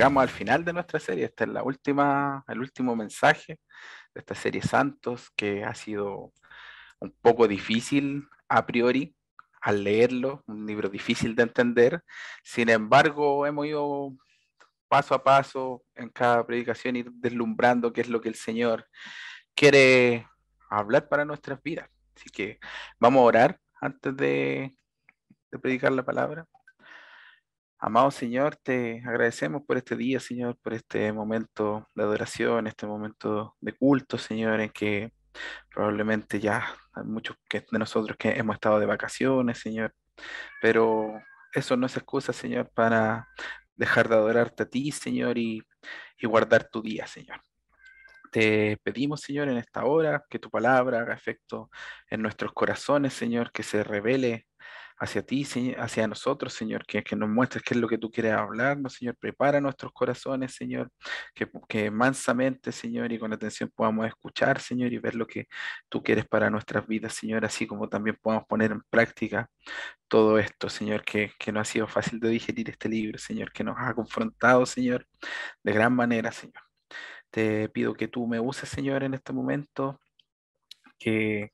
llegamos al final de nuestra serie. Este es la última, el último mensaje de esta serie Santos, que ha sido un poco difícil a priori al leerlo, un libro difícil de entender. Sin embargo, hemos ido paso a paso en cada predicación ir deslumbrando qué es lo que el Señor quiere hablar para nuestras vidas. Así que vamos a orar antes de, de predicar la palabra. Amado Señor, te agradecemos por este día, Señor, por este momento de adoración, este momento de culto, Señor, en que probablemente ya hay muchos que, de nosotros que hemos estado de vacaciones, Señor, pero eso no es excusa, Señor, para dejar de adorarte a ti, Señor, y, y guardar tu día, Señor. Te pedimos, Señor, en esta hora que tu palabra haga efecto en nuestros corazones, Señor, que se revele hacia ti, hacia nosotros, Señor, que, que, nos muestres qué es lo que tú quieres hablarnos, Señor. Prepara nuestros corazones, Señor, que, que, mansamente, Señor, y con atención podamos escuchar, Señor, y ver lo que tú quieres para nuestras vidas, Señor, así como también podamos poner en práctica todo esto, Señor, que, que no ha sido fácil de digerir este libro, Señor, que nos ha confrontado, Señor, de gran manera, Señor. Te pido que tú me uses, Señor, en este momento que,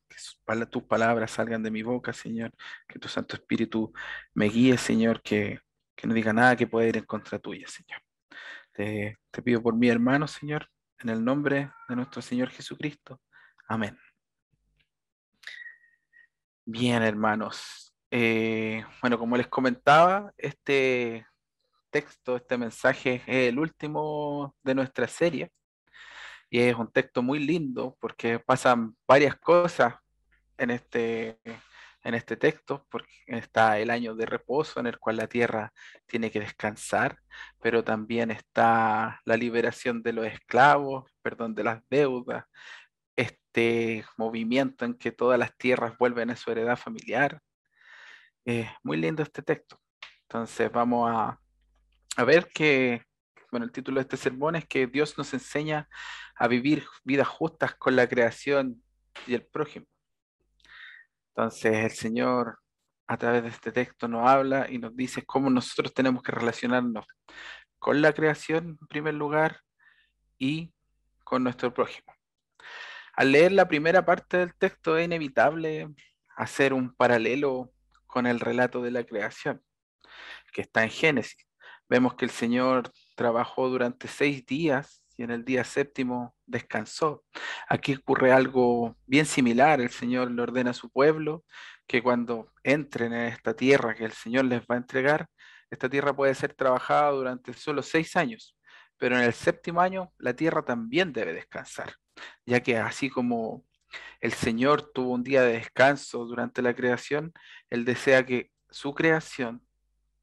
tus palabras salgan de mi boca, Señor, que tu Santo Espíritu me guíe, Señor, que, no diga nada que pueda ir en contra tuya, Señor. Te, pido por mi hermano, Señor, en el nombre de nuestro Señor Jesucristo. Amén. Bien, hermanos. Eh, bueno, como les comentaba, este texto, este mensaje es el último de nuestra serie y es un texto muy lindo porque pasan varias cosas en este, en este texto, porque está el año de reposo en el cual la tierra tiene que descansar, pero también está la liberación de los esclavos, perdón, de las deudas, este movimiento en que todas las tierras vuelven a su heredad familiar. Es muy lindo este texto. Entonces vamos a, a ver que, bueno, el título de este sermón es que Dios nos enseña a vivir vidas justas con la creación y el prójimo. Entonces el Señor a través de este texto nos habla y nos dice cómo nosotros tenemos que relacionarnos con la creación en primer lugar y con nuestro prójimo. Al leer la primera parte del texto es inevitable hacer un paralelo con el relato de la creación que está en Génesis. Vemos que el Señor trabajó durante seis días y en el día séptimo descansó. Aquí ocurre algo bien similar. El Señor le ordena a su pueblo que cuando entren en esta tierra que el Señor les va a entregar, esta tierra puede ser trabajada durante solo seis años, pero en el séptimo año la tierra también debe descansar, ya que así como el Señor tuvo un día de descanso durante la creación, Él desea que su creación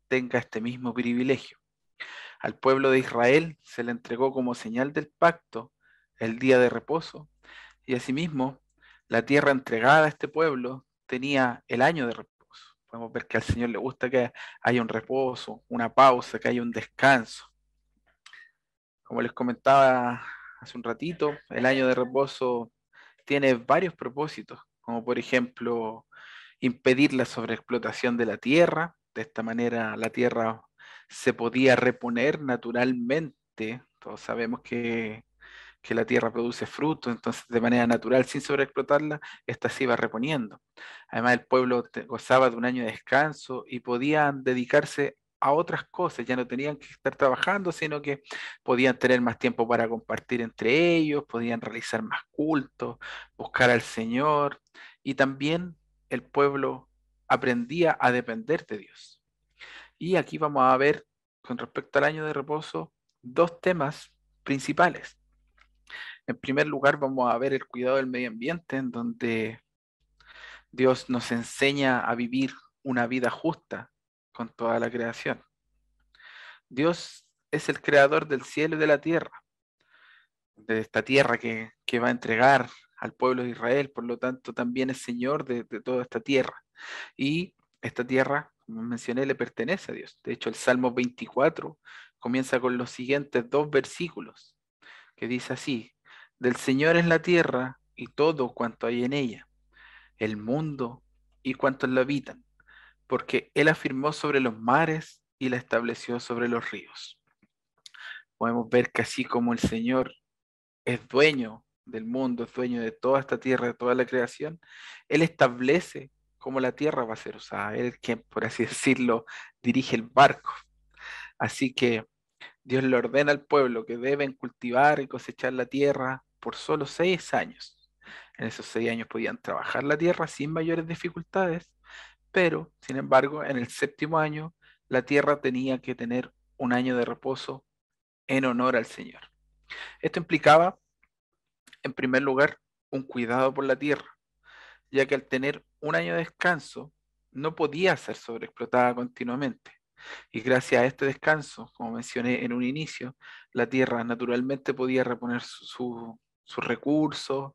tenga este mismo privilegio. Al pueblo de Israel se le entregó como señal del pacto el día de reposo y asimismo la tierra entregada a este pueblo tenía el año de reposo. Podemos ver que al Señor le gusta que haya un reposo, una pausa, que haya un descanso. Como les comentaba hace un ratito, el año de reposo tiene varios propósitos, como por ejemplo impedir la sobreexplotación de la tierra. De esta manera la tierra se podía reponer naturalmente. Todos sabemos que, la tierra produce fruto, entonces de manera natural, sin sobreexplotarla, esta se iba reponiendo. Además, el pueblo gozaba de un año de descanso y podían dedicarse a otras cosas, ya no tenían que estar trabajando, sino que podían tener más tiempo para compartir entre ellos, podían realizar más cultos, buscar al Señor y también el pueblo aprendía a depender de Dios. Y aquí vamos a ver, con respecto al año de reposo, dos temas principales. En primer lugar, vamos a ver el cuidado del medio ambiente, en donde Dios nos enseña a vivir una vida justa con toda la creación. Dios es el creador del cielo y de la tierra, de esta tierra que, va a entregar al pueblo de Israel, por lo tanto también es Señor de, de toda esta tierra. Y esta tierra como mencioné, le pertenece a Dios. De hecho, el Salmo 24 comienza con los siguientes dos versículos, que dice así, del Señor es la tierra y todo cuanto hay en ella, el mundo y cuantos la habitan, porque Él afirmó sobre los mares y la estableció sobre los ríos. Podemos ver que así como el Señor es dueño del mundo, es dueño de toda esta tierra, de toda la creación, Él establece cómo la tierra va a ser usada. Él quien, por así decirlo, dirige el barco. Así que Dios le ordena al pueblo que deben cultivar y cosechar la tierra por solo seis años. En esos seis años podían trabajar la tierra sin mayores dificultades, pero, sin embargo, en el séptimo año, la tierra tenía que tener un año de reposo en honor al Señor. Esto implicaba, en primer lugar, un cuidado por la tierra, ya que al tener un año de descanso, no podía ser sobreexplotada continuamente. Y gracias a este descanso, como mencioné en un inicio, la tierra naturalmente podía reponer sus recursos,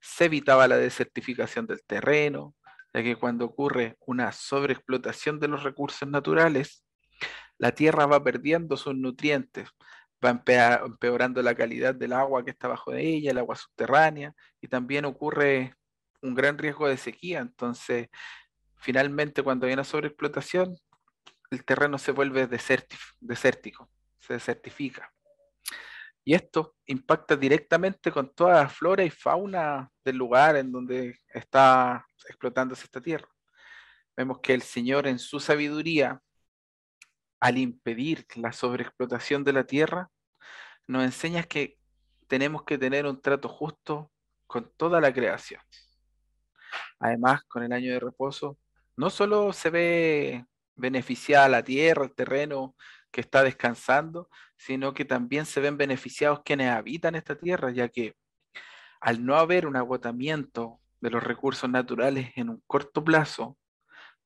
se evitaba la desertificación del terreno, ya que cuando ocurre una sobreexplotación de los recursos naturales, la tierra va perdiendo sus nutrientes, va empeorando la calidad del agua que está bajo de ella, el agua subterránea, y también ocurre un gran riesgo de sequía. Entonces, finalmente, cuando hay una sobreexplotación, el terreno se vuelve desértico, se desertifica. Y esto impacta directamente con toda la flora y fauna del lugar en donde está explotándose esta tierra. Vemos que el Señor en su sabiduría, al impedir la sobreexplotación de la tierra, nos enseña que tenemos que tener un trato justo con toda la creación. Además, con el año de reposo, no solo se ve beneficiada la tierra, el terreno que está descansando, sino que también se ven beneficiados quienes habitan esta tierra, ya que al no haber un agotamiento de los recursos naturales en un corto plazo,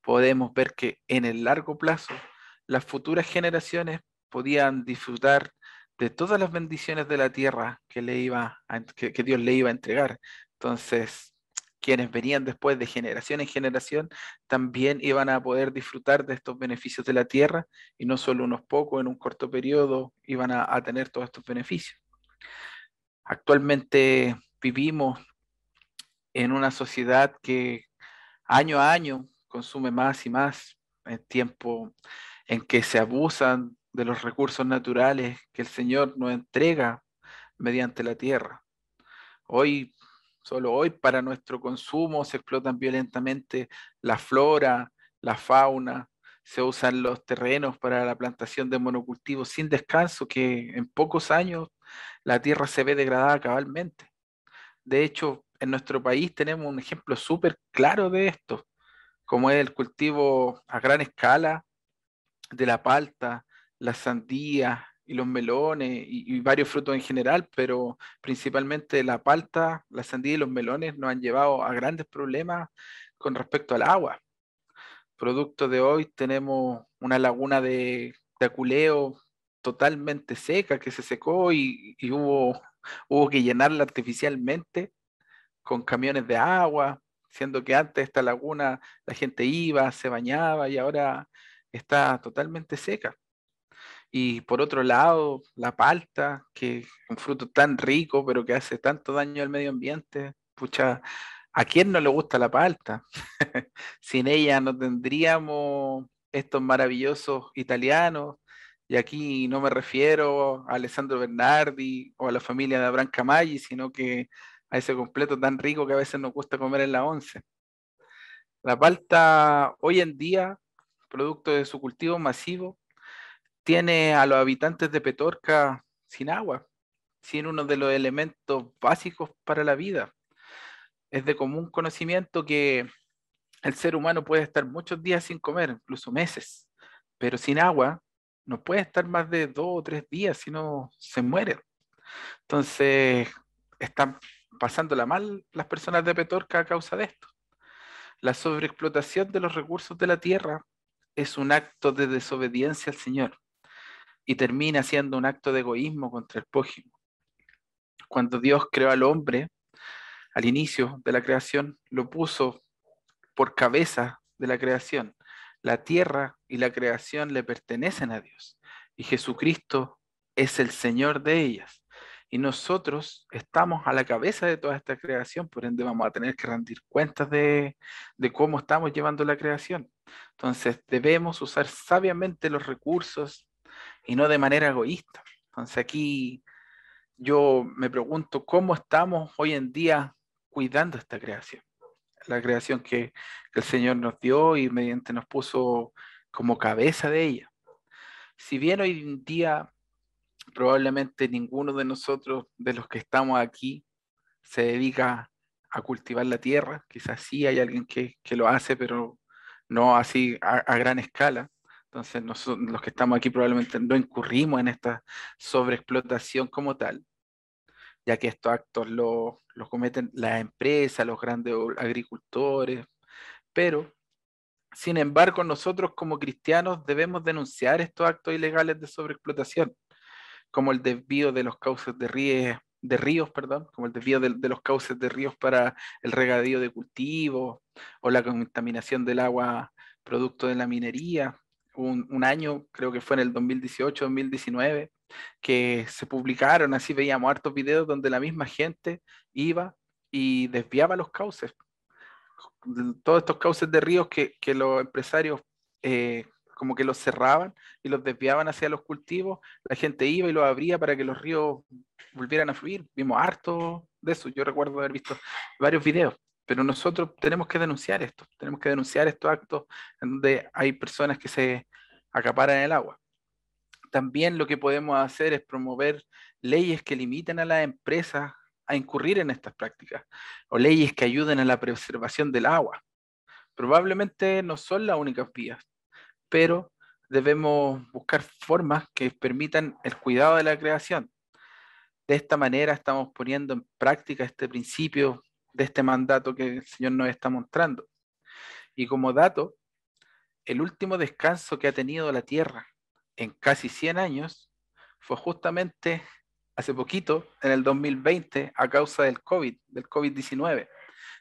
podemos ver que en el largo plazo las futuras generaciones podían disfrutar de todas las bendiciones de la tierra que, le iba que Dios le iba a entregar. Entonces, quienes venían después de generación en generación también iban a poder disfrutar de estos beneficios de la tierra y no solo unos pocos en un corto periodo iban a, tener todos estos beneficios. Actualmente vivimos en una sociedad que año a año consume más y más en tiempo en que se abusan de los recursos naturales que el Señor nos entrega mediante la tierra. Hoy Solo hoy para nuestro consumo se explotan violentamente la flora, la fauna, se usan los terrenos para la plantación de monocultivos sin descanso, que en pocos años la tierra se ve degradada cabalmente. De hecho, en nuestro país tenemos un ejemplo súper claro de esto, como es el cultivo a gran escala de la palta, la sandía, y los melones y, varios frutos en general, pero principalmente la palta, la sandía y los melones nos han llevado a grandes problemas con respecto al agua. Producto de hoy tenemos una laguna de, de aculeo totalmente seca que se secó y, y hubo, hubo que llenarla artificialmente con camiones de agua, siendo que antes esta laguna la gente iba, se bañaba y ahora está totalmente seca. Y por otro lado, la palta, que es un fruto tan rico, pero que hace tanto daño al medio ambiente. Pucha, ¿a quién no le gusta la palta? Sin ella no tendríamos estos maravillosos italianos. Y aquí no me refiero a Alessandro Bernardi o a la familia de Abraham Camaggi, sino que a ese completo tan rico que a veces nos gusta comer en la once. La palta hoy en día, producto de su cultivo masivo, tiene a los habitantes de Petorca sin agua, sin uno de los elementos básicos para la vida. Es de común conocimiento que el ser humano puede estar muchos días sin comer, incluso meses, pero sin agua no puede estar más de dos o tres días, si no se muere. Entonces, están pasándola mal las personas de Petorca a causa de esto. La sobreexplotación de los recursos de la tierra es un acto de desobediencia al Señor y termina siendo un acto de egoísmo contra el prójimo. Cuando Dios creó al hombre, al inicio de la creación, lo puso por cabeza de la creación. La tierra y la creación le pertenecen a Dios y Jesucristo es el Señor de ellas. Y nosotros estamos a la cabeza de toda esta creación, por ende vamos a tener que rendir cuentas de, de cómo estamos llevando la creación. Entonces debemos usar sabiamente los recursos y no de manera egoísta. Entonces aquí yo me pregunto cómo estamos hoy en día cuidando esta creación. La creación que, el Señor nos dio y mediante nos puso como cabeza de ella. Si bien hoy en día probablemente ninguno de nosotros, de los que estamos aquí, se dedica a cultivar la tierra, quizás sí hay alguien que, lo hace, pero no así a, gran escala. Entonces nosotros, los que estamos aquí probablemente no incurrimos en esta sobreexplotación como tal, ya que estos actos los lo cometen las empresas, los grandes agricultores, pero sin embargo nosotros como cristianos debemos denunciar estos actos ilegales de sobreexplotación, como el desvío de los cauces de ríos, de ríos, perdón, como el desvío de, los cauces de ríos para el regadío de cultivos o la contaminación del agua producto de la minería. Un, año, creo que fue en el 2018-2019, que se publicaron, así veíamos hartos videos donde la misma gente iba y desviaba los cauces. Todos estos cauces de ríos que, que los empresarios eh, como que los cerraban y los desviaban hacia los cultivos, la gente iba y los abría para que los ríos volvieran a fluir. Vimos harto de eso, yo recuerdo haber visto varios videos, pero nosotros tenemos que denunciar esto, tenemos que denunciar estos actos en donde hay personas que se acaparan el agua. También lo que podemos hacer es promover leyes que limiten a las empresas a incurrir en estas prácticas o leyes que ayuden a la preservación del agua. Probablemente no son las únicas vías, pero debemos buscar formas que permitan el cuidado de la creación. De esta manera estamos poniendo en práctica este principio de este mandato que el Señor nos está mostrando. Y como dato, el último descanso que ha tenido la Tierra en casi 100 años fue justamente hace poquito, en el 2020, a causa del COVID, del COVID-19.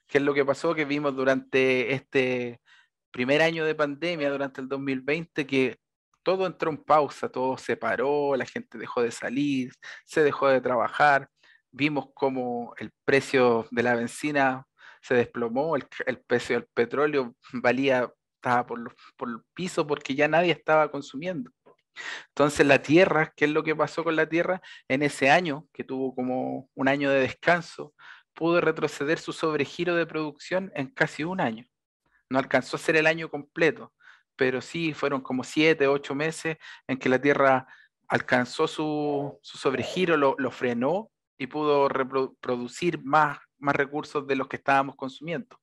¿Qué es lo que pasó? Que vimos durante este primer año de pandemia, durante el 2020, que todo entró en pausa, todo se paró, la gente dejó de salir, se dejó de trabajar. Vimos cómo el precio de la benzina se desplomó, el, precio del petróleo valía, estaba por, por el piso porque ya nadie estaba consumiendo. Entonces la Tierra, ¿qué es lo que pasó con la Tierra? En ese año, que tuvo como un año de descanso, pudo retroceder su sobregiro de producción en casi un año. No alcanzó a ser el año completo, pero sí fueron como siete, ocho meses en que la Tierra alcanzó su, sobregiro, lo, frenó y pudo reproducir más, más recursos de los que estábamos consumiendo.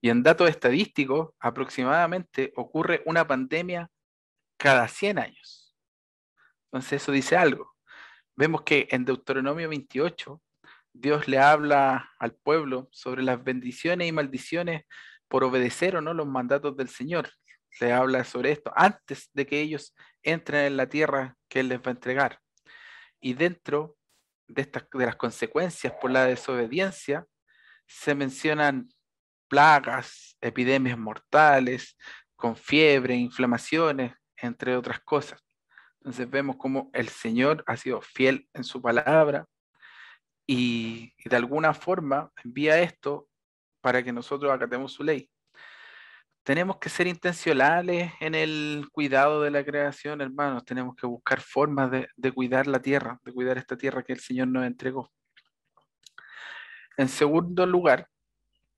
Y en datos estadísticos, aproximadamente ocurre una pandemia cada 100 años. Entonces eso dice algo. Vemos que en Deuteronomio 28, Dios le habla al pueblo sobre las bendiciones y maldiciones por obedecer o no los mandatos del Señor. Le habla sobre esto antes de que ellos entren en la tierra que Él les va a entregar. Y dentro de, estas, de las consecuencias por la desobediencia, se mencionan plagas, epidemias mortales, con fiebre, inflamaciones, entre otras cosas. Entonces vemos cómo el Señor ha sido fiel en su palabra y, de alguna forma envía esto para que nosotros acatemos su ley. Tenemos que ser intencionales en el cuidado de la creación, hermanos. Tenemos que buscar formas de, cuidar la tierra, de cuidar esta tierra que el Señor nos entregó. En segundo lugar,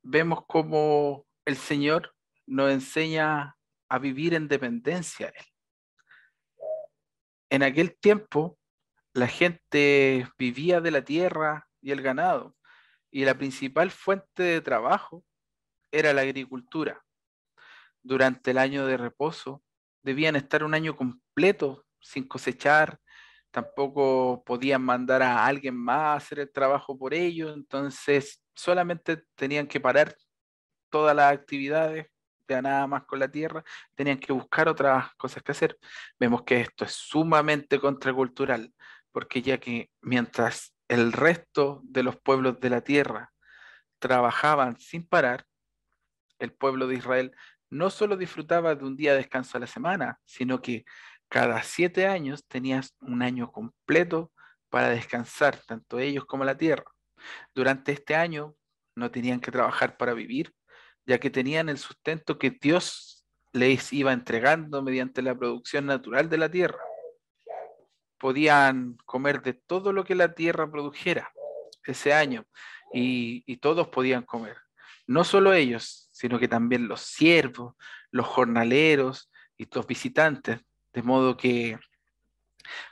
vemos cómo el Señor nos enseña a vivir en dependencia de Él en aquel tiempo la gente vivía de la tierra y el ganado, y la principal fuente de trabajo era la agricultura. Durante el año de reposo debían estar un año completo sin cosechar, tampoco podían mandar a alguien más a hacer el trabajo por ellos, entonces solamente tenían que parar todas las actividades nada más con la tierra, tenían que buscar otras cosas que hacer. Vemos que esto es sumamente contracultural, porque ya que mientras el resto de los pueblos de la tierra trabajaban sin parar, el pueblo de Israel no solo disfrutaba de un día de descanso a la semana, sino que cada siete años tenías un año completo para descansar, tanto ellos como la tierra. Durante este año no tenían que trabajar para vivir, ya que tenían el sustento que Dios les iba entregando mediante la producción natural de la tierra. Podían comer de todo lo que la tierra produjera ese año y, y todos podían comer. No solo ellos, sino que también los siervos, los jornaleros y los visitantes, de modo que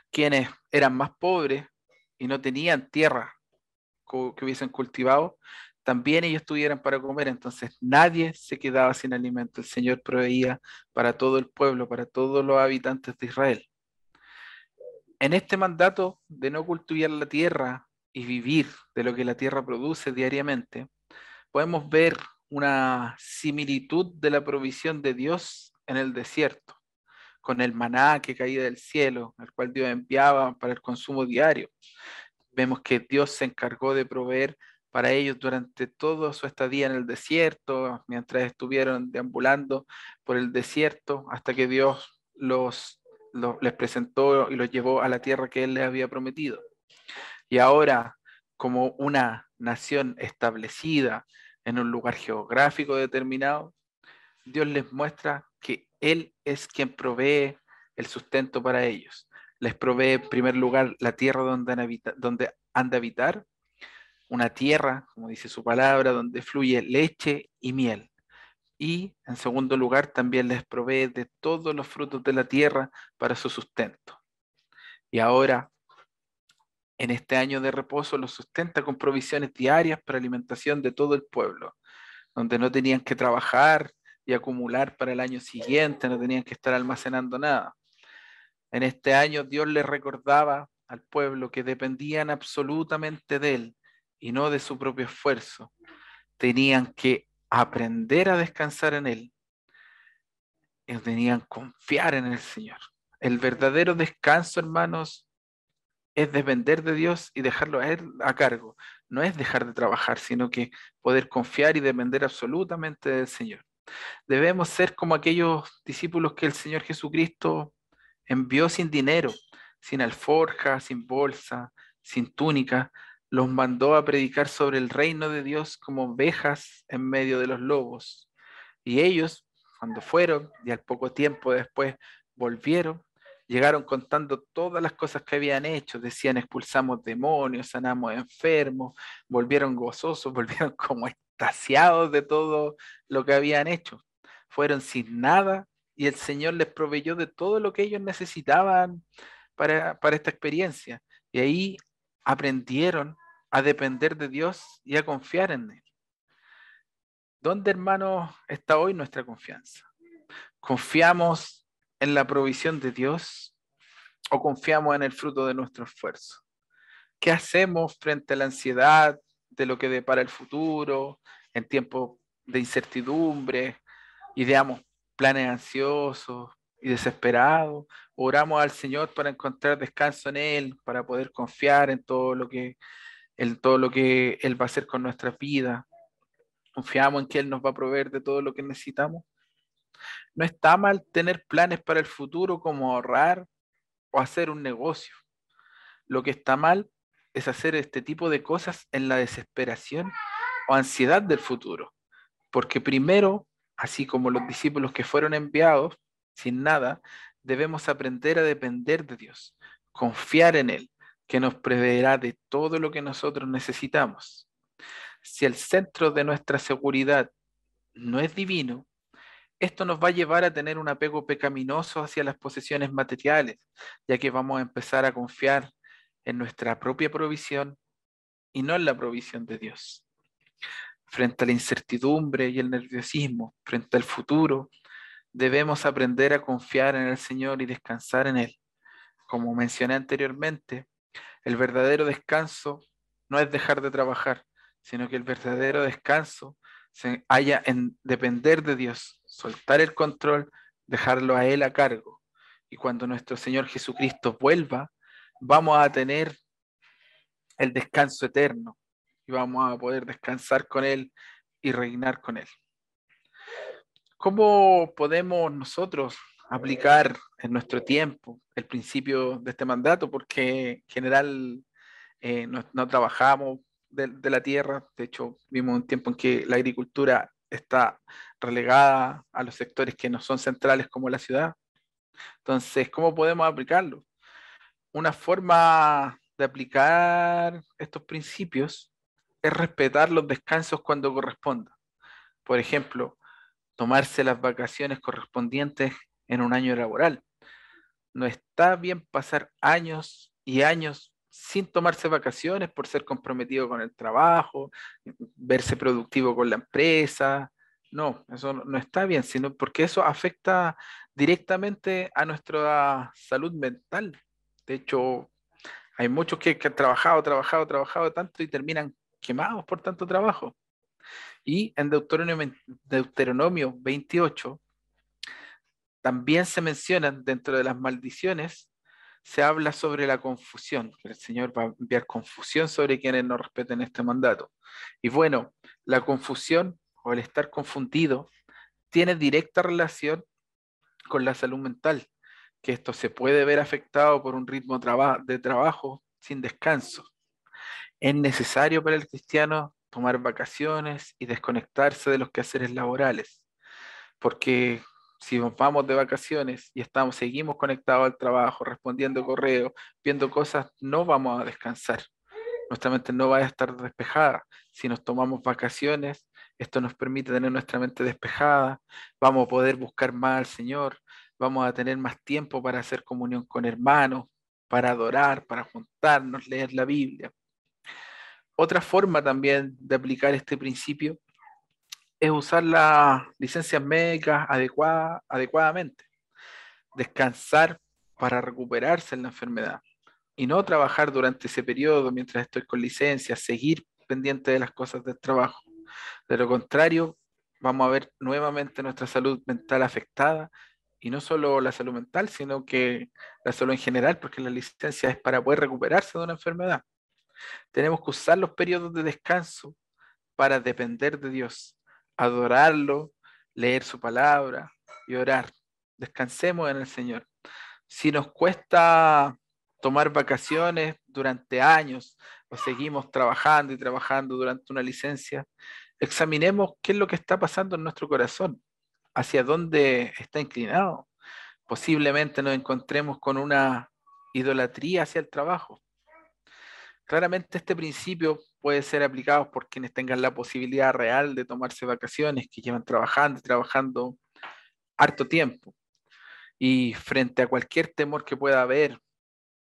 quienes eran más pobres y no tenían tierra que hubiesen cultivado, también ellos tuvieran para comer, entonces nadie se quedaba sin alimento. El Señor proveía para todo el pueblo, para todos los habitantes de Israel. En este mandato de no cultivar la tierra y vivir de lo que la tierra produce diariamente, podemos ver una similitud de la provisión de Dios en el desierto, con el maná que caía del cielo, el cual Dios enviaba para el consumo diario. Vemos que Dios se encargó de proveer para ellos durante toda su estadía en el desierto, mientras estuvieron deambulando por el desierto, hasta que Dios los, les presentó y los llevó a la tierra que Él les había prometido. Y ahora, como una nación establecida en un lugar geográfico determinado, Dios les muestra que Él es quien provee el sustento para ellos. Les provee en primer lugar la tierra donde han, donde han de habitar una tierra, como dice su palabra, donde fluye leche y miel. Y en segundo lugar, también les provee de todos los frutos de la tierra para su sustento. Y ahora, en este año de reposo, los sustenta con provisiones diarias para alimentación de todo el pueblo, donde no tenían que trabajar y acumular para el año siguiente, no tenían que estar almacenando nada. En este año Dios les recordaba al pueblo que dependían absolutamente de Él y no de su propio esfuerzo. Tenían que aprender a descansar en Él. Ellos tenían confiar en el Señor. El verdadero descanso, hermanos, es depender de Dios y dejarlo a Él a cargo. No es dejar de trabajar, sino que poder confiar y depender absolutamente del Señor. Debemos ser como aquellos discípulos que el Señor Jesucristo envió sin dinero, sin alforja, sin bolsa, sin túnica, los mandó a predicar sobre el reino de Dios como ovejas en medio de los lobos. Y ellos, cuando fueron y al poco tiempo después volvieron, llegaron contando todas las cosas que habían hecho. Decían, expulsamos demonios, sanamos enfermos, volvieron gozosos, volvieron como extasiados de todo lo que habían hecho. Fueron sin nada y el Señor les proveyó de todo lo que ellos necesitaban para, para esta experiencia. Y ahí aprendieron a depender de Dios y a confiar en Él. ¿Dónde, hermanos, está hoy nuestra confianza? ¿Confiamos en la provisión de Dios o confiamos en el fruto de nuestro esfuerzo? ¿Qué hacemos frente a la ansiedad de lo que depara el futuro, en tiempos de incertidumbre? Ideamos planes ansiosos y desesperados. Oramos al Señor para encontrar descanso en Él, para poder confiar en todo lo que en todo lo que Él va a hacer con nuestra vida. Confiamos en que Él nos va a proveer de todo lo que necesitamos. No está mal tener planes para el futuro como ahorrar o hacer un negocio. Lo que está mal es hacer este tipo de cosas en la desesperación o ansiedad del futuro. Porque primero, así como los discípulos que fueron enviados sin nada, debemos aprender a depender de Dios, confiar en Él, que nos proveerá de todo lo que nosotros necesitamos. Si el centro de nuestra seguridad no es divino, esto nos va a llevar a tener un apego pecaminoso hacia las posesiones materiales, ya que vamos a empezar a confiar en nuestra propia provisión y no en la provisión de Dios. Frente a la incertidumbre y el nerviosismo, frente al futuro, debemos aprender a confiar en el Señor y descansar en Él. Como mencioné anteriormente, el verdadero descanso no es dejar de trabajar, sino que el verdadero descanso se halla en depender de Dios, soltar el control, dejarlo a Él a cargo. Y cuando nuestro Señor Jesucristo vuelva, vamos a tener el descanso eterno y vamos a poder descansar con Él y reinar con Él. ¿Cómo podemos nosotros aplicar en nuestro tiempo el principio de este mandato, porque en general eh, no, trabajamos de, la tierra, de hecho vimos un tiempo en que la agricultura está relegada a los sectores que no son centrales como la ciudad. Entonces, ¿cómo podemos aplicarlo? Una forma de aplicar estos principios es respetar los descansos cuando corresponda. Por ejemplo, tomarse las vacaciones correspondientes en un año laboral. No está bien pasar años y años sin tomarse vacaciones por ser comprometido con el trabajo, verse productivo con la empresa. No, eso no está bien, sino porque eso afecta directamente a nuestra salud mental. De hecho, hay muchos que, han trabajado, trabajado, trabajado tanto y terminan quemados por tanto trabajo. Y en Deuteronomio, Deuteronomio 28 también se mencionan dentro de las maldiciones, se habla sobre la confusión, que el Señor va a enviar confusión sobre quienes no respeten este mandato. Y bueno, la confusión o el estar confundido tiene directa relación con la salud mental, que esto se puede ver afectado por un ritmo de trabajo sin descanso. Es necesario para el cristiano tomar vacaciones y desconectarse de los quehaceres laborales, porque si nos vamos de vacaciones y estamos, seguimos conectados al trabajo, respondiendo correos, viendo cosas, no vamos a descansar. Nuestra mente no va a estar despejada. Si nos tomamos vacaciones, esto nos permite tener nuestra mente despejada, vamos a poder buscar más al Señor, vamos a tener más tiempo para hacer comunión con hermanos, para adorar, para juntarnos, leer la Biblia. Otra forma también de aplicar este principio es usar las licencias médicas adecuadamente. Descansar para recuperarse en la enfermedad y no trabajar durante ese periodo mientras estoy con licencia, seguir pendiente de las cosas del trabajo. De lo contrario, vamos a ver nuevamente nuestra salud mental afectada y no solo la salud mental, sino que la salud en general, porque la licencia es para poder recuperarse de una enfermedad. Tenemos que usar los periodos de descanso para depender de Dios adorarlo, leer su palabra y orar. Descansemos en el Señor. Si nos cuesta tomar vacaciones durante años o seguimos trabajando y trabajando durante una licencia, examinemos qué es lo que está pasando en nuestro corazón, hacia dónde está inclinado. Posiblemente nos encontremos con una idolatría hacia el trabajo. Claramente este principio puede ser aplicado por quienes tengan la posibilidad real de tomarse vacaciones, que llevan trabajando y trabajando harto tiempo. Y frente a cualquier temor que pueda haber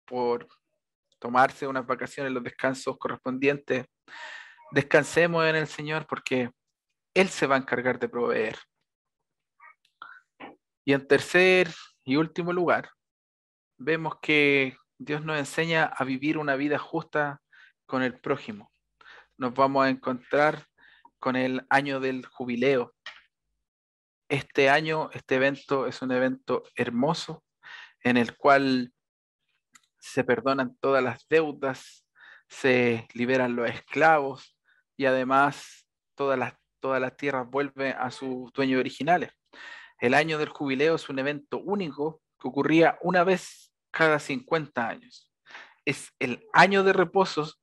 por tomarse unas vacaciones, los descansos correspondientes, descansemos en el Señor porque Él se va a encargar de proveer. Y en tercer y último lugar, vemos que Dios nos enseña a vivir una vida justa con el prójimo. Nos vamos a encontrar con el año del jubileo. Este año, este evento es un evento hermoso en el cual se perdonan todas las deudas, se liberan los esclavos y además todas las, todas las tierras vuelven a sus dueños originales. El año del jubileo es un evento único que ocurría una vez cada 50 años. Es el año de reposos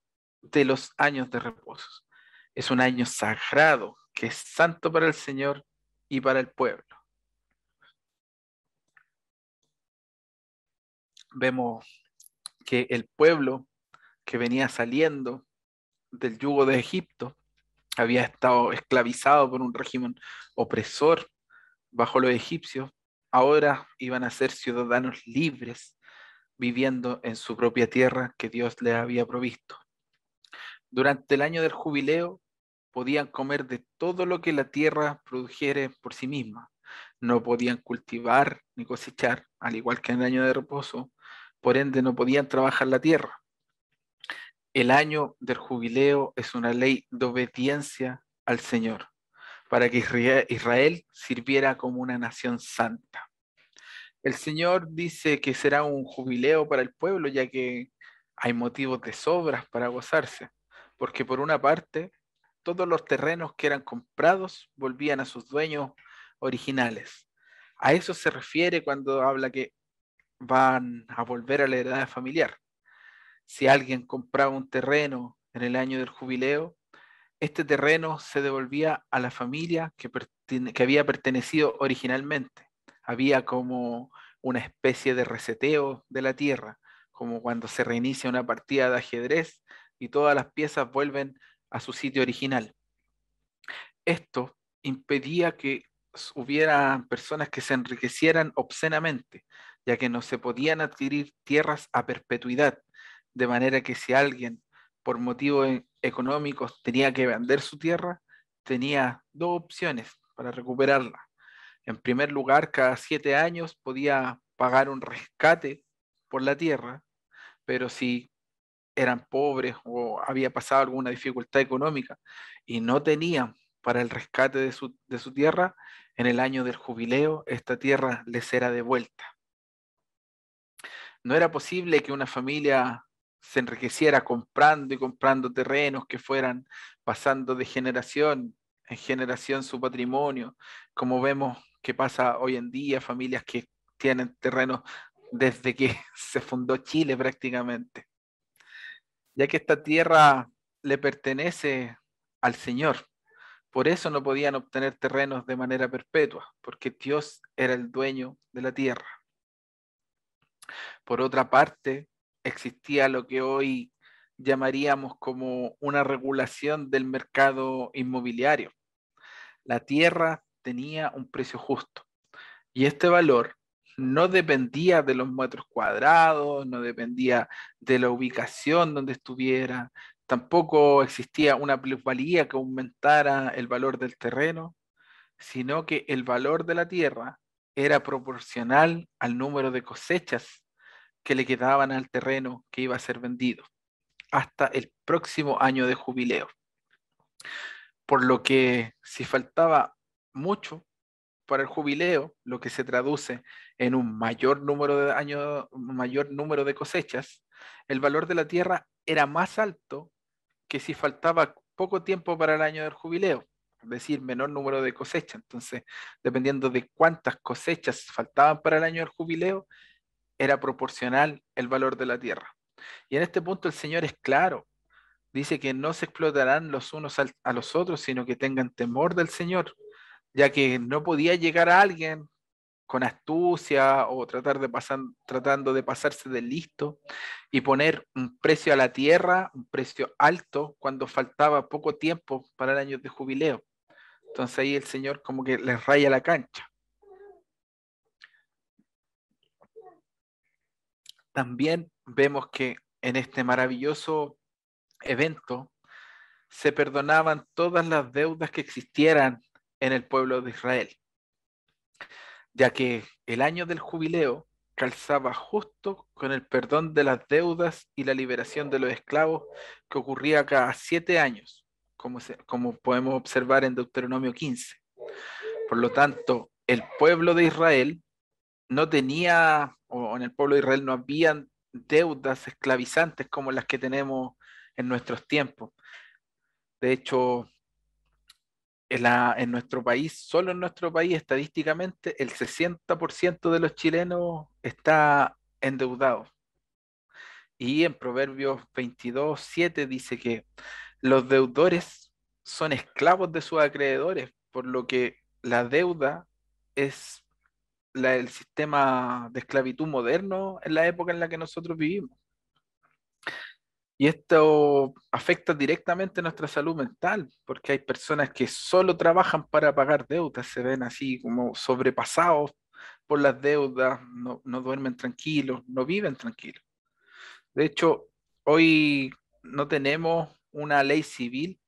de los años de reposos. Es un año sagrado que es santo para el Señor y para el pueblo. Vemos que el pueblo que venía saliendo del yugo de Egipto había estado esclavizado por un régimen opresor bajo los egipcios, ahora iban a ser ciudadanos libres viviendo en su propia tierra que Dios les había provisto. Durante el año del jubileo podían comer de todo lo que la tierra produjere por sí misma. No podían cultivar ni cosechar, al igual que en el año de reposo, por ende no podían trabajar la tierra. El año del jubileo es una ley de obediencia al Señor, para que Israel sirviera como una nación santa. El Señor dice que será un jubileo para el pueblo, ya que hay motivos de sobras para gozarse, porque por una parte, todos los terrenos que eran comprados volvían a sus dueños originales. A eso se refiere cuando habla que van a volver a la heredad familiar. Si alguien compraba un terreno en el año del jubileo, este terreno se devolvía a la familia que, que había pertenecido originalmente. Había como una especie de reseteo de la tierra, como cuando se reinicia una partida de ajedrez y todas las piezas vuelven a su sitio original. Esto impedía que hubiera personas que se enriquecieran obscenamente, ya que no se podían adquirir tierras a perpetuidad, de manera que si alguien por motivos e-, económicos tenía que vender su tierra, tenía dos opciones para recuperarla. En primer lugar, cada siete años podía pagar un rescate por la tierra, pero si eran pobres o había pasado alguna dificultad económica y no tenían para el rescate de su, de su tierra, en el año del jubileo esta tierra les era devuelta. No era posible que una familia se enriqueciera comprando y comprando terrenos que fueran pasando de generación en generación su patrimonio, como vemos que pasa hoy en día, familias que tienen terrenos desde que se fundó Chile prácticamente. Ya que esta tierra le pertenece al Señor. Por eso no podían obtener terrenos de manera perpetua, porque Dios era el dueño de la tierra. Por otra parte, existía lo que hoy llamaríamos como una regulación del mercado inmobiliario. La tierra tenía un precio justo y este valor no dependía de los metros cuadrados, no dependía de la ubicación donde estuviera, tampoco existía una plusvalía que aumentara el valor del terreno, sino que el valor de la tierra era proporcional al número de cosechas que le quedaban al terreno que iba a ser vendido hasta el próximo año de jubileo. Por lo que si faltaba mucho para el jubileo, lo que se traduce en un mayor número de años, mayor número de cosechas, el valor de la tierra era más alto que si faltaba poco tiempo para el año del jubileo, es decir, menor número de cosechas. Entonces, dependiendo de cuántas cosechas faltaban para el año del jubileo, era proporcional el valor de la tierra. Y en este punto el Señor es claro. Dice que no se explotarán los unos a los otros, sino que tengan temor del Señor, ya que no podía llegar a alguien con astucia o tratar de pasar, tratando de pasarse de listo y poner un precio a la tierra, un precio alto, cuando faltaba poco tiempo para el año de jubileo. Entonces ahí el Señor como que les raya la cancha. también vemos que en este maravilloso evento se perdonaban todas las deudas que existieran en el pueblo de Israel, ya que el año del jubileo calzaba justo con el perdón de las deudas y la liberación de los esclavos que ocurría cada siete años, como, como podemos observar en Deuteronomio 15. Por lo tanto, el pueblo de Israel no tenía, o en el pueblo de Israel no habían deudas esclavizantes como las que tenemos en nuestros tiempos. De hecho, en, la, en nuestro país, solo en nuestro país, estadísticamente, el 60% de los chilenos está endeudado. Y en Proverbios 22, 7 dice que los deudores son esclavos de sus acreedores, por lo que la deuda es el sistema de esclavitud moderno en la época en la que nosotros vivimos. Y esto afecta directamente nuestra salud mental, porque hay personas que solo trabajan para pagar deudas, se ven así como sobrepasados por las deudas, no, no duermen tranquilos, no viven tranquilos. De hecho, hoy no tenemos una ley civil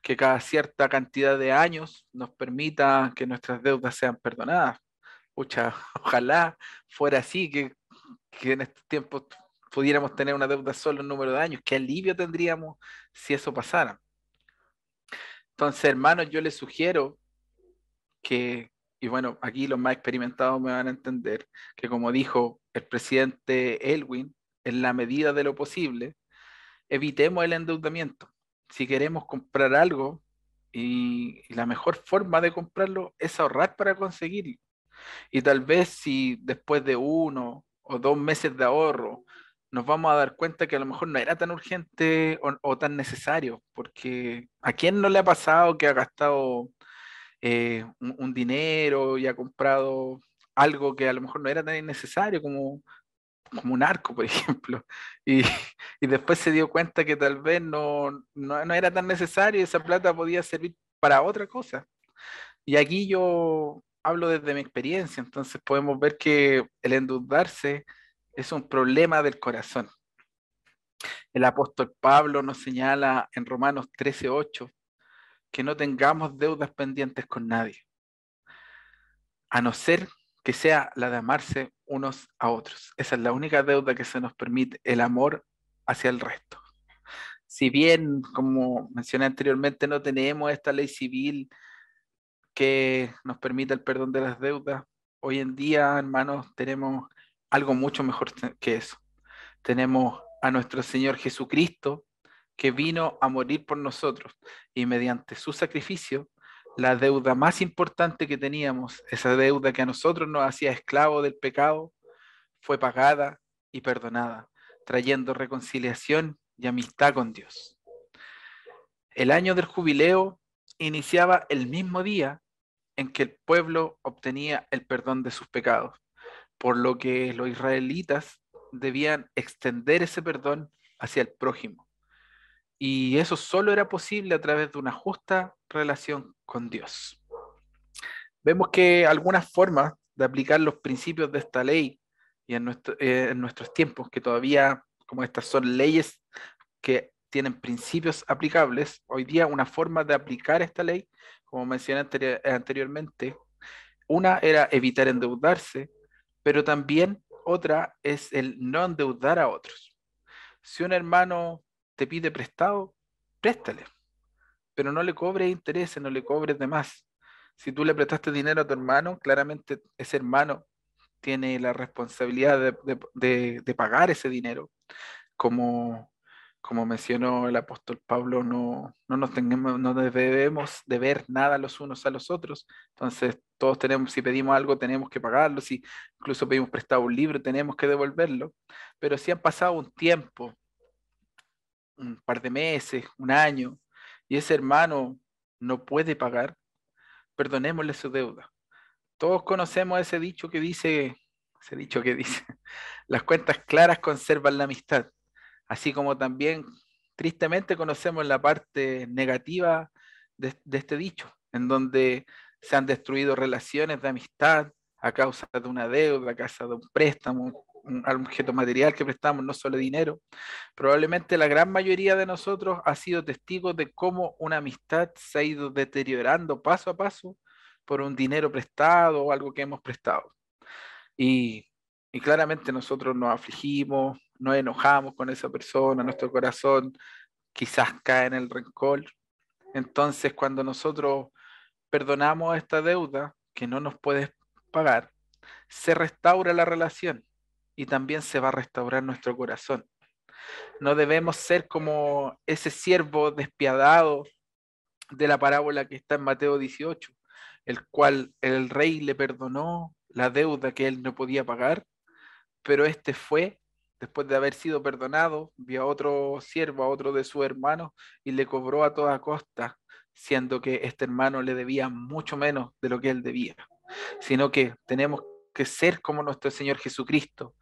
que cada cierta cantidad de años nos permita que nuestras deudas sean perdonadas ojalá fuera así, que, en estos tiempos pudiéramos tener una deuda solo en número de años, qué alivio tendríamos si eso pasara. Entonces, hermanos, yo les sugiero que, y bueno, aquí los más experimentados me van a entender, que como dijo el presidente Elwin, en la medida de lo posible, evitemos el endeudamiento. Si queremos comprar algo, y la mejor forma de comprarlo es ahorrar para conseguirlo. Y tal vez si después de uno o dos meses de ahorro nos vamos a dar cuenta que a lo mejor no era tan urgente o, tan necesario, porque ¿a quién no le ha pasado que ha gastado eh, un, dinero y ha comprado algo que a lo mejor no era tan necesario como, como un arco, por ejemplo, y, después se dio cuenta que tal vez no, no, era tan necesario y esa plata podía servir para otra cosa. Y aquí yo hablo desde mi experiencia, entonces podemos ver que el endeudarse es un problema del corazón. El apóstol Pablo nos señala en Romanos 13:8 que no tengamos deudas pendientes con nadie, a no ser que sea la de amarse unos a otros. Esa es la única deuda que se nos permite, el amor hacia el resto. Si bien, como mencioné anteriormente, no tenemos esta ley civil que nos permita el perdón de las deudas, hoy en día, hermanos, tenemos algo mucho mejor que eso. Tenemos a nuestro Señor Jesucristo que vino a morir por nosotros y mediante su sacrificio, la deuda más importante que teníamos, esa deuda que a nosotros nos hacía esclavo del pecado, fue pagada y perdonada, trayendo reconciliación y amistad con Dios. El año del jubileo iniciaba el mismo día en que el pueblo obtenía el perdón de sus pecados por lo que los israelitas debían extender ese perdón hacia el prójimo. Y eso solo era posible a través de una justa relación con Dios. Vemos que algunas formas de aplicar los principios de esta ley y en, eh, nuestros tiempos, que todavía, como estas son leyes que tienen principios aplicables, hoy día una forma de aplicar esta ley, como mencioné anteriormente, una era evitar endeudarse, pero también otra es el no endeudar a otros. Si un hermano te pide prestado, préstale, pero no le cobres intereses, no le cobres de más. Si tú le prestaste dinero a tu hermano, claramente ese hermano tiene la responsabilidad de, pagar ese dinero. Como, como mencionó el apóstol Pablo, no, no nos tengamos, no debemos de ver nada los unos a los otros. Entonces, todos tenemos, si pedimos algo, tenemos que pagarlo. Si incluso pedimos prestado un libro, tenemos que devolverlo. Pero si han pasado un tiempo, un par de meses, un año, y ese hermano no puede pagar, perdonémosle su deuda. Todos conocemos ese dicho que dice, ese dicho que dice, las cuentas claras conservan la amistad así como también tristemente conocemos la parte negativa de, este dicho, en donde se han destruido relaciones de amistad a causa de una deuda, a causa de un préstamo, un objeto material que prestamos, no solo dinero. Probablemente la gran mayoría de nosotros ha sido testigos de cómo una amistad se ha ido deteriorando paso a paso por un dinero prestado o algo que hemos prestado. Y claramente nosotros nos afligimos, nos enojamos con esa persona, nuestro corazón quizás cae en el rencor. Entonces, cuando nosotros perdonamos esta deuda que no nos puedes pagar, se restaura la relación y también se va a restaurar nuestro corazón. No debemos ser como ese siervo despiadado de la parábola que está en Mateo 18, el cual el rey le perdonó la deuda que él no podía pagar, pero este fue después de haber sido perdonado, vio a otro siervo, a otro de sus hermanos, y le cobró a toda costa, siendo que este hermano le debía mucho menos de lo que él debía, sino que tenemos que ser como nuestro Señor Jesucristo,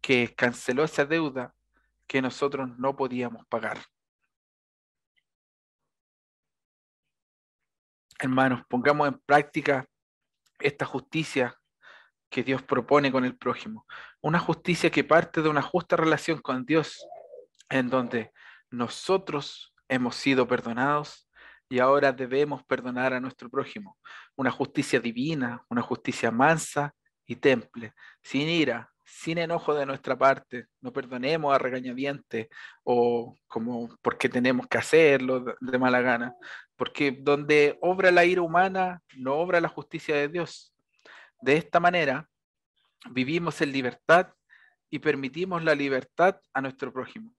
que canceló esa deuda que nosotros no podíamos pagar. Hermanos, pongamos en práctica esta justicia que Dios propone con el prójimo. Una justicia que parte de una justa relación con Dios, en donde nosotros hemos sido perdonados y ahora debemos perdonar a nuestro prójimo. Una justicia divina, una justicia mansa y temple, sin ira, sin enojo de nuestra parte, no perdonemos a regañadientes o como porque tenemos que hacerlo de mala gana, porque donde obra la ira humana, no obra la justicia de Dios. De esta manera, vivimos en libertad y permitimos la libertad a nuestro prójimo.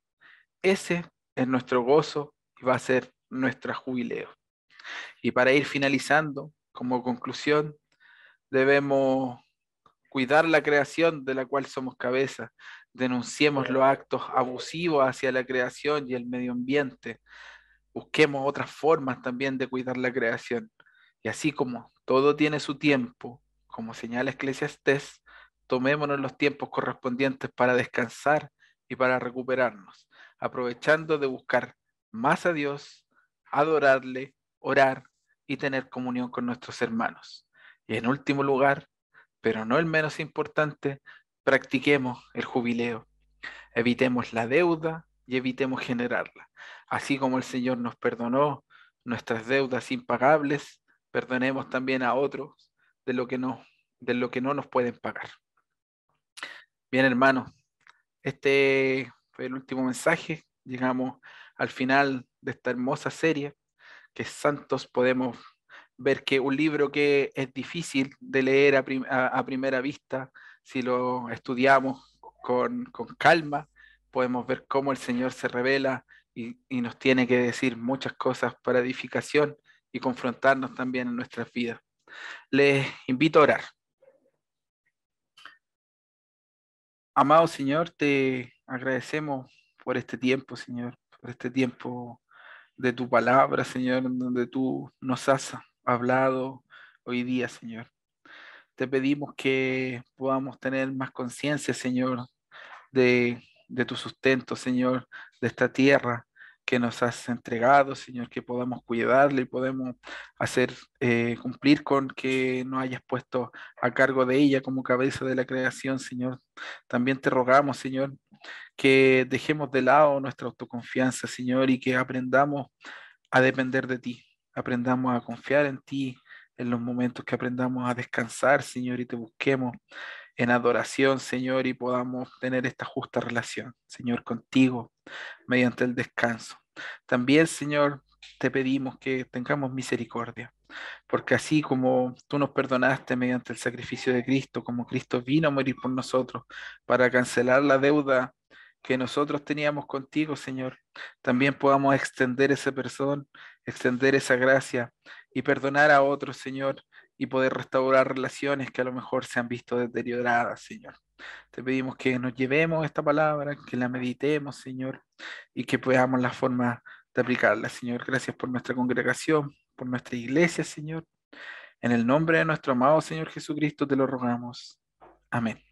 Ese es nuestro gozo y va a ser nuestra jubileo. Y para ir finalizando, como conclusión, debemos cuidar la creación de la cual somos cabeza, denunciemos los actos abusivos hacia la creación y el medio ambiente, busquemos otras formas también de cuidar la creación. Y así como todo tiene su tiempo, como señala Eclesiastés, tomémonos los tiempos correspondientes para descansar y para recuperarnos, aprovechando de buscar más a Dios, adorarle, orar y tener comunión con nuestros hermanos. Y en último lugar, pero no el menos importante, practiquemos el jubileo. Evitemos la deuda y evitemos generarla. Así como el Señor nos perdonó nuestras deudas impagables, perdonemos también a otros de lo que no, de lo que no nos pueden pagar. Bien, hermanos, este fue el último mensaje. Llegamos al final de esta hermosa serie que Santos podemos ver que un libro que es difícil de leer a, primera vista, si lo estudiamos con, calma, podemos ver cómo el Señor se revela y, y, nos tiene que decir muchas cosas para edificación y confrontarnos también en nuestras vidas. Les invito a orar. Amado Señor, te agradecemos por este tiempo, Señor, por este tiempo de tu palabra, Señor, donde tú nos has hablado hoy día, Señor. Te pedimos que podamos tener más conciencia, Señor, de, tu sustento, Señor, de esta tierra que nos has entregado, Señor, que podamos cuidarle y podemos hacer eh, cumplir con que nos hayas puesto a cargo de ella como cabeza de la creación, Señor. También te rogamos, Señor, que dejemos de lado nuestra autoconfianza, Señor, y que aprendamos a depender de ti aprendamos a confiar en ti en los momentos que aprendamos a descansar, Señor, y te busquemos en adoración, Señor, y podamos tener esta justa relación, Señor, contigo mediante el descanso. También, Señor, te pedimos que tengamos misericordia, porque así como tú nos perdonaste mediante el sacrificio de Cristo, como Cristo vino a morir por nosotros para cancelar la deuda que nosotros teníamos contigo, Señor, también podamos extender ese perdón, extender esa gracia y perdonar a otros, Señor, y poder restaurar relaciones que a lo mejor se han visto deterioradas, Señor. Te pedimos que nos llevemos esta palabra, que la meditemos, Señor, y que podamos la forma de aplicarla, Señor. Gracias por nuestra congregación, por nuestra iglesia, Señor. En el nombre de nuestro amado Señor Jesucristo te lo rogamos. Amén.